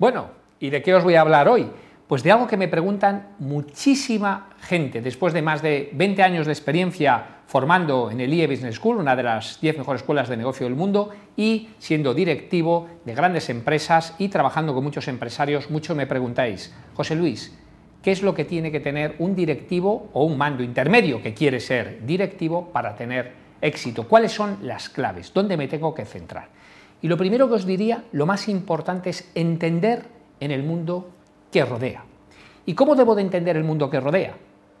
Bueno, ¿y de qué os voy a hablar hoy? Pues de algo que me preguntan muchísima gente, después de más de 20 años de experiencia formando en el IE Business School, una de las 10 mejores escuelas de negocio del mundo, y siendo directivo de grandes empresas y trabajando con muchos empresarios, mucho me preguntáis, José Luis, ¿qué es lo que tiene que tener un directivo o un mando intermedio que quiere ser directivo para tener éxito? ¿Cuáles son las claves? ¿Dónde me tengo que centrar? Y lo primero que os diría, lo más importante es entender en el mundo que rodea. ¿Y cómo debo de entender el mundo que rodea?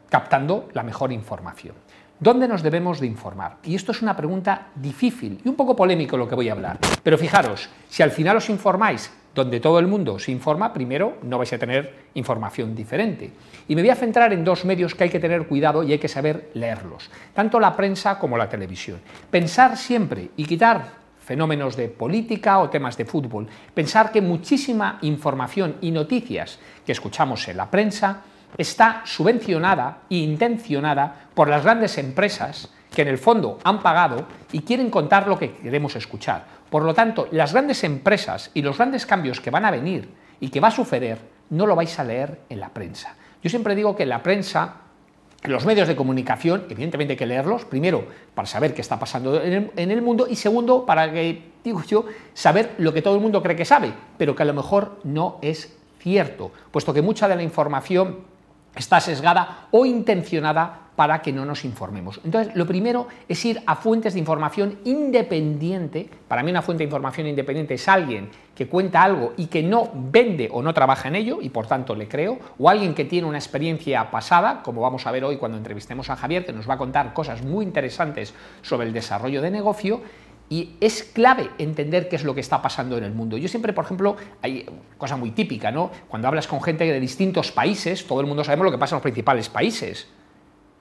Captando la mejor información. ¿Dónde nos debemos de informar? Y esto es una pregunta difícil y un poco polémico lo que voy a hablar. Pero fijaros, si al final os informáis donde todo el mundo se informa, primero no vais a tener información diferente. Y me voy a centrar en dos medios que hay que tener cuidado y hay que saber leerlos, tanto la prensa como la televisión. Pensar siempre y quitar fenómenos de política o temas de fútbol. Pensar que muchísima información y noticias que escuchamos en la prensa está subvencionada e intencionada por las grandes empresas que en el fondo han pagado y quieren contar lo que queremos escuchar. Por lo tanto, las grandes empresas y los grandes cambios que van a venir y que va a suceder, no lo vais a leer en la prensa. Yo siempre digo que la prensa los medios de comunicación, evidentemente hay que leerlos, primero para saber qué está pasando en el, mundo y segundo para que, digo yo, saber lo que todo el mundo cree que sabe, pero que a lo mejor no es cierto, puesto que mucha de la información está sesgada o intencionada para que no nos informemos. Entonces, lo primero es ir a fuentes de información independiente. Para mí una fuente de información independiente es alguien que cuenta algo y que no vende o no trabaja en ello y por tanto le creo, o alguien que tiene una experiencia pasada, como vamos a ver hoy cuando entrevistemos a Javier, que nos va a contar cosas muy interesantes sobre el desarrollo de negocio, y es clave entender qué es lo que está pasando en el mundo. Yo siempre, por ejemplo, hay cosa muy típica, ¿no? Cuando hablas con gente de distintos países, todo el mundo sabemos lo que pasa en los principales países.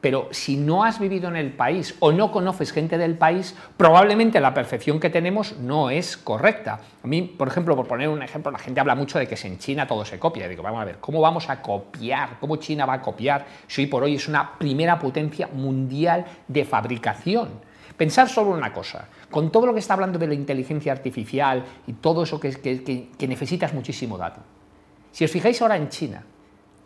Pero si no has vivido en el país o no conoces gente del país, probablemente la percepción que tenemos no es correcta. A mí, por ejemplo, por poner un ejemplo, la gente habla mucho de que en China todo se copia. digo, vamos a ver, ¿cómo vamos a copiar? ¿Cómo China va a copiar si hoy por hoy es una primera potencia mundial de fabricación? Pensar solo una cosa, con todo lo que está hablando de la inteligencia artificial y todo eso que, necesitas muchísimo dato. Si os fijáis ahora en China,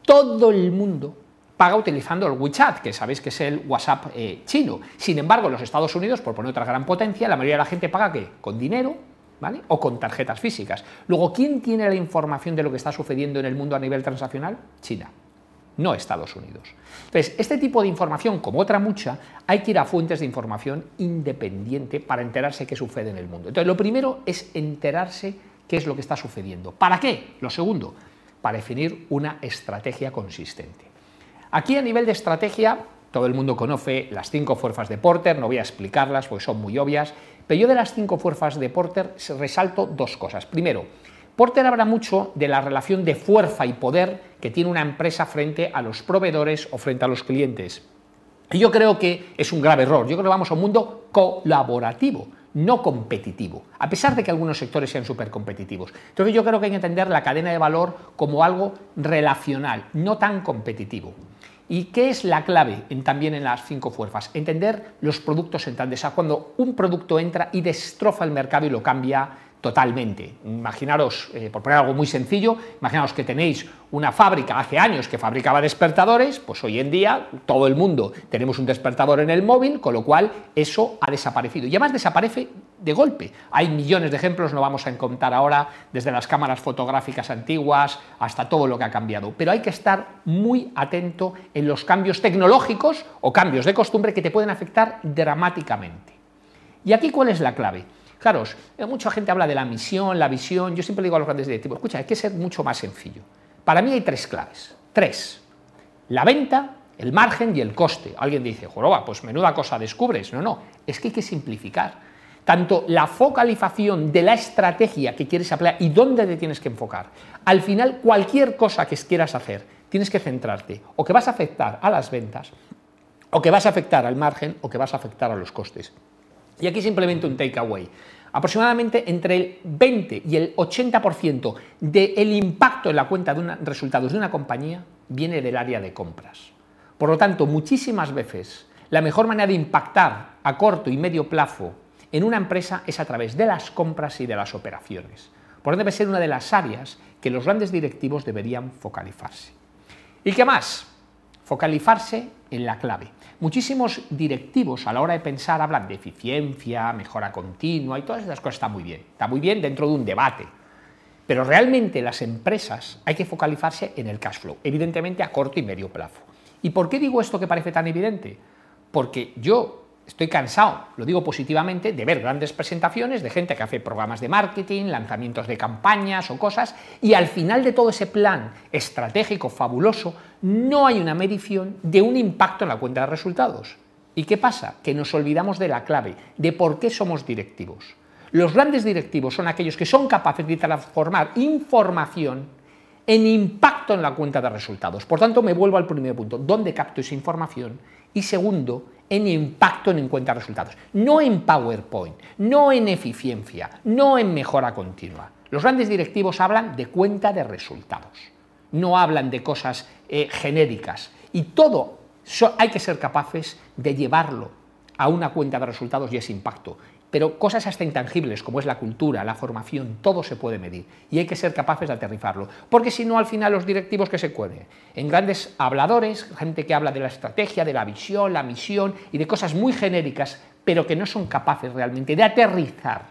todo el mundo paga utilizando el WeChat, que sabéis que es el WhatsApp eh, chino. Sin embargo, en los Estados Unidos, por poner otra gran potencia, la mayoría de la gente paga ¿qué? Con dinero, ¿vale? O con tarjetas físicas. Luego, ¿quién tiene la información de lo que está sucediendo en el mundo a nivel transaccional? China no Estados Unidos. Entonces, este tipo de información, como otra mucha, hay que ir a fuentes de información independiente para enterarse qué sucede en el mundo. Entonces, lo primero es enterarse qué es lo que está sucediendo. ¿Para qué? Lo segundo, para definir una estrategia consistente. Aquí a nivel de estrategia, todo el mundo conoce las cinco fuerzas de Porter, no voy a explicarlas porque son muy obvias, pero yo de las cinco fuerzas de Porter resalto dos cosas. Primero, Porter habla mucho de la relación de fuerza y poder que tiene una empresa frente a los proveedores o frente a los clientes. Y yo creo que es un grave error. Yo creo que vamos a un mundo colaborativo, no competitivo, a pesar de que algunos sectores sean súper competitivos. Entonces yo creo que hay que entender la cadena de valor como algo relacional, no tan competitivo. ¿Y qué es la clave también en las cinco fuerzas? Entender los productos entrantes. O sea, cuando un producto entra y destroza el mercado y lo cambia totalmente. Imaginaros, eh, por poner algo muy sencillo, imaginaros que tenéis una fábrica hace años que fabricaba despertadores, pues hoy en día todo el mundo tenemos un despertador en el móvil, con lo cual eso ha desaparecido. Y además desaparece de golpe. Hay millones de ejemplos, no vamos a contar ahora, desde las cámaras fotográficas antiguas hasta todo lo que ha cambiado. Pero hay que estar muy atento en los cambios tecnológicos o cambios de costumbre que te pueden afectar dramáticamente. ¿Y aquí cuál es la clave? Claro, eh, mucha gente habla de la misión, la visión. Yo siempre digo a los grandes directivos, escucha, hay que ser mucho más sencillo. Para mí hay tres claves. Tres. La venta, el margen y el coste. Alguien dice, joroba, pues menuda cosa descubres. No, no, es que hay que simplificar. Tanto la focalización de la estrategia que quieres aplicar y dónde te tienes que enfocar. Al final, cualquier cosa que quieras hacer, tienes que centrarte o que vas a afectar a las ventas, o que vas a afectar al margen, o que vas a afectar a los costes. Y aquí simplemente un takeaway. Aproximadamente entre el 20 y el 80% del impacto en la cuenta de resultados de una compañía viene del área de compras. Por lo tanto, muchísimas veces la mejor manera de impactar a corto y medio plazo en una empresa es a través de las compras y de las operaciones. Por debe ser una de las áreas que los grandes directivos deberían focalizarse. ¿Y qué más? Focalizarse en la clave. Muchísimos directivos a la hora de pensar hablan de eficiencia, mejora continua y todas esas cosas está muy bien. Está muy bien dentro de un debate. Pero realmente las empresas hay que focalizarse en el cash flow, evidentemente a corto y medio plazo. ¿Y por qué digo esto que parece tan evidente? Porque yo estoy cansado, lo digo positivamente, de ver grandes presentaciones de gente que hace programas de marketing, lanzamientos de campañas o cosas, y al final de todo ese plan estratégico fabuloso no hay una medición de un impacto en la cuenta de resultados. ¿Y qué pasa? Que nos olvidamos de la clave, de por qué somos directivos. Los grandes directivos son aquellos que son capaces de transformar información en impacto en la cuenta de resultados. Por tanto, me vuelvo al primer punto, ¿dónde capto esa información? Y segundo, en impacto en cuenta de resultados. No en PowerPoint, no en eficiencia, no en mejora continua. Los grandes directivos hablan de cuenta de resultados, no hablan de cosas eh, genéricas. Y todo hay que ser capaces de llevarlo a una cuenta de resultados y ese impacto pero cosas hasta intangibles como es la cultura, la formación, todo se puede medir y hay que ser capaces de aterrizarlo, porque si no al final los directivos que se cuelen en grandes habladores, gente que habla de la estrategia, de la visión, la misión y de cosas muy genéricas, pero que no son capaces realmente de aterrizar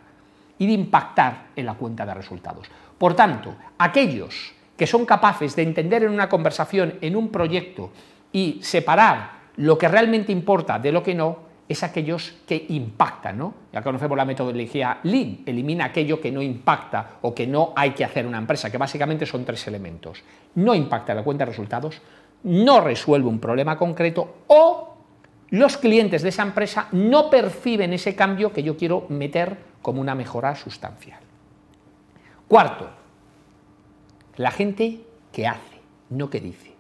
y de impactar en la cuenta de resultados. Por tanto, aquellos que son capaces de entender en una conversación, en un proyecto y separar lo que realmente importa de lo que no, es aquellos que impactan, ¿no? Ya conocemos la metodología Lean, elimina aquello que no impacta o que no hay que hacer una empresa, que básicamente son tres elementos. No impacta la cuenta de resultados, no resuelve un problema concreto o los clientes de esa empresa no perciben ese cambio que yo quiero meter como una mejora sustancial. Cuarto, la gente que hace, no que dice.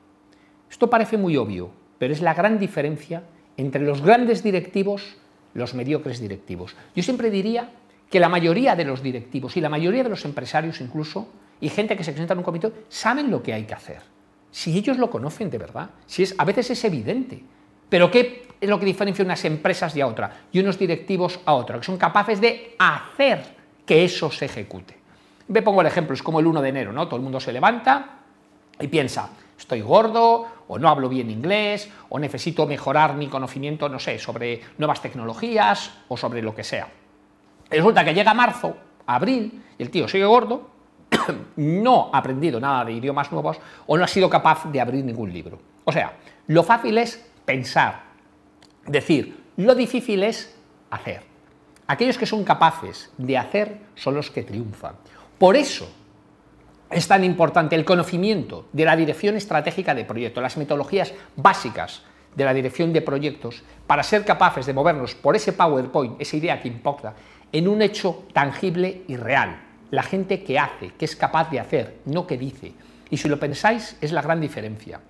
Esto parece muy obvio, pero es la gran diferencia entre los grandes directivos, los mediocres directivos. Yo siempre diría que la mayoría de los directivos y la mayoría de los empresarios incluso, y gente que se presenta en un comité, saben lo que hay que hacer. Si ellos lo conocen de verdad, si a veces es evidente. Pero ¿qué es lo que diferencia unas empresas de a otra y unos directivos a otra? Que son capaces de hacer que eso se ejecute. Me pongo el ejemplo, es como el 1 de enero, ¿no? Todo el mundo se levanta y piensa, estoy gordo, o no hablo bien inglés, o necesito mejorar mi conocimiento, no sé, sobre nuevas tecnologías o sobre lo que sea. resulta que llega marzo, abril, y el tío sigue gordo, no ha aprendido nada de idiomas nuevos o no ha sido capaz de abrir ningún libro. O sea, lo fácil es pensar, decir, lo difícil es hacer. Aquellos que son capaces de hacer son los que triunfan. Por eso, es tan importante el conocimiento de la dirección estratégica de proyectos, las metodologías básicas de la dirección de proyectos, para ser capaces de movernos por ese PowerPoint, esa idea que importa, en un hecho tangible y real. La gente que hace, que es capaz de hacer, no que dice. Y si lo pensáis, es la gran diferencia.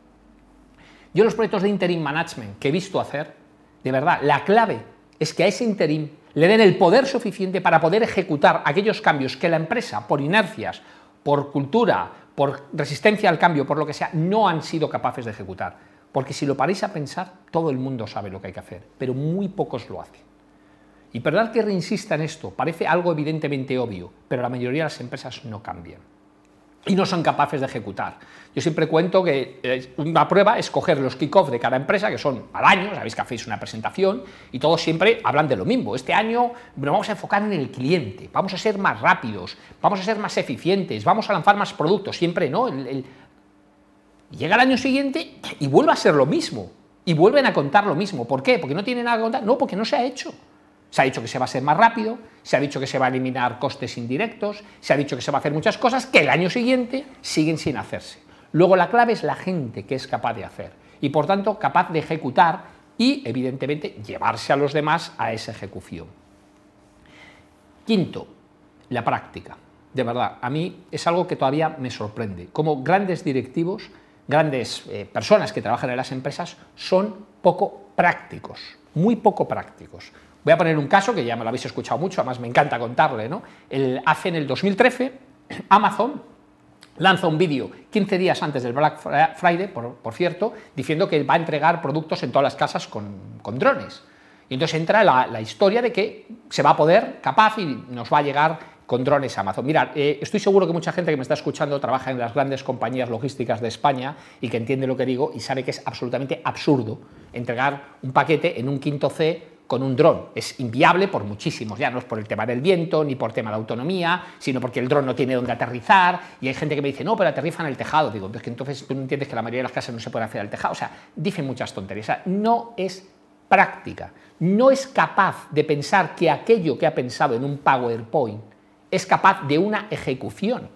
Yo los proyectos de interim management que he visto hacer, de verdad, la clave es que a ese interim le den el poder suficiente para poder ejecutar aquellos cambios que la empresa, por inercias por cultura, por resistencia al cambio, por lo que sea, no han sido capaces de ejecutar. Porque si lo paráis a pensar, todo el mundo sabe lo que hay que hacer, pero muy pocos lo hacen. Y perdón que reinsista en esto, parece algo evidentemente obvio, pero la mayoría de las empresas no cambian y no son capaces de ejecutar. Yo siempre cuento que eh, una prueba es coger los kick-off de cada empresa, que son al año, sabéis que hacéis una presentación, y todos siempre hablan de lo mismo. Este año nos vamos a enfocar en el cliente, vamos a ser más rápidos, vamos a ser más eficientes, vamos a lanzar más productos, siempre, ¿no? Llega el año siguiente y vuelve a ser lo mismo, y vuelven a contar lo mismo. ¿Por qué? ¿Porque no tienen nada que contar? No, porque no se ha hecho. Se ha dicho que se va a ser más rápido, se ha dicho que se va a eliminar costes indirectos, se ha dicho que se va a hacer muchas cosas que el año siguiente siguen sin hacerse. Luego la clave es la gente que es capaz de hacer y por tanto capaz de ejecutar y evidentemente llevarse a los demás a esa ejecución. Quinto, la práctica. De verdad, a mí es algo que todavía me sorprende. Como grandes directivos, grandes eh, personas que trabajan en las empresas son poco prácticos, muy poco prácticos. Voy a poner un caso que ya me lo habéis escuchado mucho, además me encanta contarle. ¿no? El, hace en el 2013, Amazon lanza un vídeo 15 días antes del Black Friday, por, cierto, diciendo que va a entregar productos en todas las casas con, drones. Y entonces entra la, historia de que se va a poder, capaz, y nos va a llegar con drones Amazon. Mira, eh, estoy seguro que mucha gente que me está escuchando trabaja en las grandes compañías logísticas de España y que entiende lo que digo y sabe que es absolutamente absurdo entregar un paquete en un quinto C con un dron. Es inviable por muchísimos, ya no es por el tema del viento ni por tema de autonomía, sino porque el dron no tiene dónde aterrizar y hay gente que me dice, no, pero aterriza en el tejado. Digo, es que entonces tú no entiendes que la mayoría de las casas no se puede hacer al tejado. O sea, dicen muchas tonterías. O sea, no es práctica. No es capaz de pensar que aquello que ha pensado en un PowerPoint es capaz de una ejecución.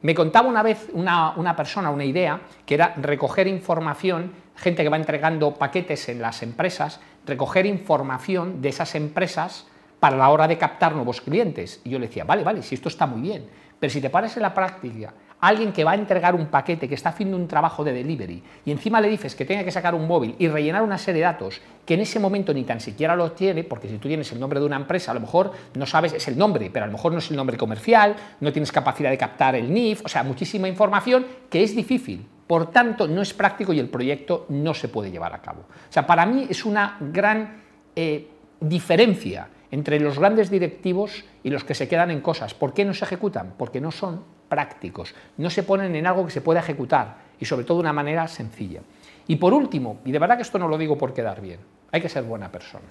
Me contaba una vez una, una persona una idea que era recoger información, gente que va entregando paquetes en las empresas, recoger información de esas empresas para la hora de captar nuevos clientes. Y yo le decía, vale, vale, si esto está muy bien, pero si te paras en la práctica, alguien que va a entregar un paquete, que está haciendo un trabajo de delivery, y encima le dices que tenga que sacar un móvil y rellenar una serie de datos que en ese momento ni tan siquiera lo tiene, porque si tú tienes el nombre de una empresa, a lo mejor no sabes, es el nombre, pero a lo mejor no es el nombre comercial, no tienes capacidad de captar el NIF, o sea, muchísima información que es difícil. Por tanto, no es práctico y el proyecto no se puede llevar a cabo. O sea, para mí es una gran eh, diferencia entre los grandes directivos y los que se quedan en cosas. ¿Por qué no se ejecutan? Porque no son prácticos, no se ponen en algo que se pueda ejecutar y sobre todo de una manera sencilla. Y por último, y de verdad que esto no lo digo por quedar bien, hay que ser buena persona.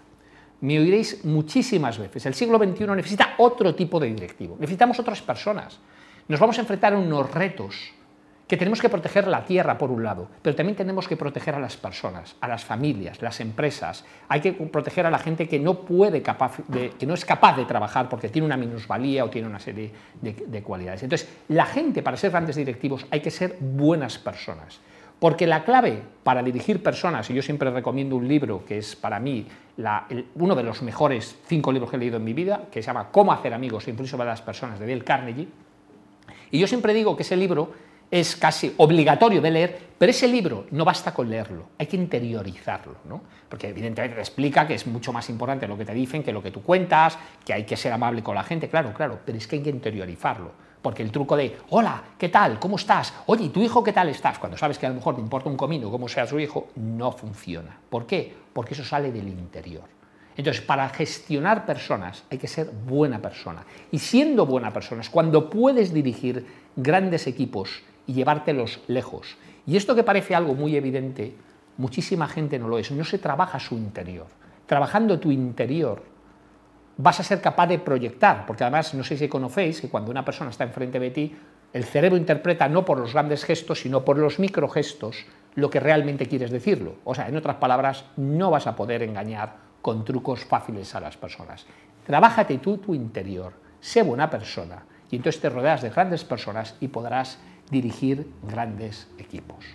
Me oiréis muchísimas veces, el siglo XXI necesita otro tipo de directivo, necesitamos otras personas. Nos vamos a enfrentar a unos retos que tenemos que proteger la tierra por un lado, pero también tenemos que proteger a las personas, a las familias, las empresas. Hay que proteger a la gente que no puede que no es capaz de trabajar porque tiene una minusvalía o tiene una serie de, de cualidades. Entonces, la gente para ser grandes directivos hay que ser buenas personas. Porque la clave para dirigir personas, y yo siempre recomiendo un libro que es para mí uno de los mejores cinco libros que he leído en mi vida, que se llama Cómo hacer amigos e influir sobre las personas, de Dale Carnegie, y yo siempre digo que ese libro es casi obligatorio de leer, pero ese libro no basta con leerlo, hay que interiorizarlo, ¿no? porque evidentemente te explica que es mucho más importante lo que te dicen que lo que tú cuentas, que hay que ser amable con la gente, claro, claro, pero es que hay que interiorizarlo, porque el truco de, hola, ¿qué tal? ¿Cómo estás? Oye, ¿y tu hijo qué tal estás? Cuando sabes que a lo mejor te importa un comino cómo sea su hijo, no funciona. ¿Por qué? Porque eso sale del interior. Entonces, para gestionar personas hay que ser buena persona. Y siendo buena persona es cuando puedes dirigir grandes equipos y llevártelos lejos. Y esto que parece algo muy evidente, muchísima gente no lo es. No se trabaja su interior. Trabajando tu interior vas a ser capaz de proyectar, porque además no sé si conocéis que cuando una persona está enfrente de ti, el cerebro interpreta no por los grandes gestos, sino por los microgestos lo que realmente quieres decirlo. O sea, en otras palabras, no vas a poder engañar con trucos fáciles a las personas. Trabájate tú tu interior, sé buena persona y entonces te rodeas de grandes personas y podrás dirigir grandes equipos.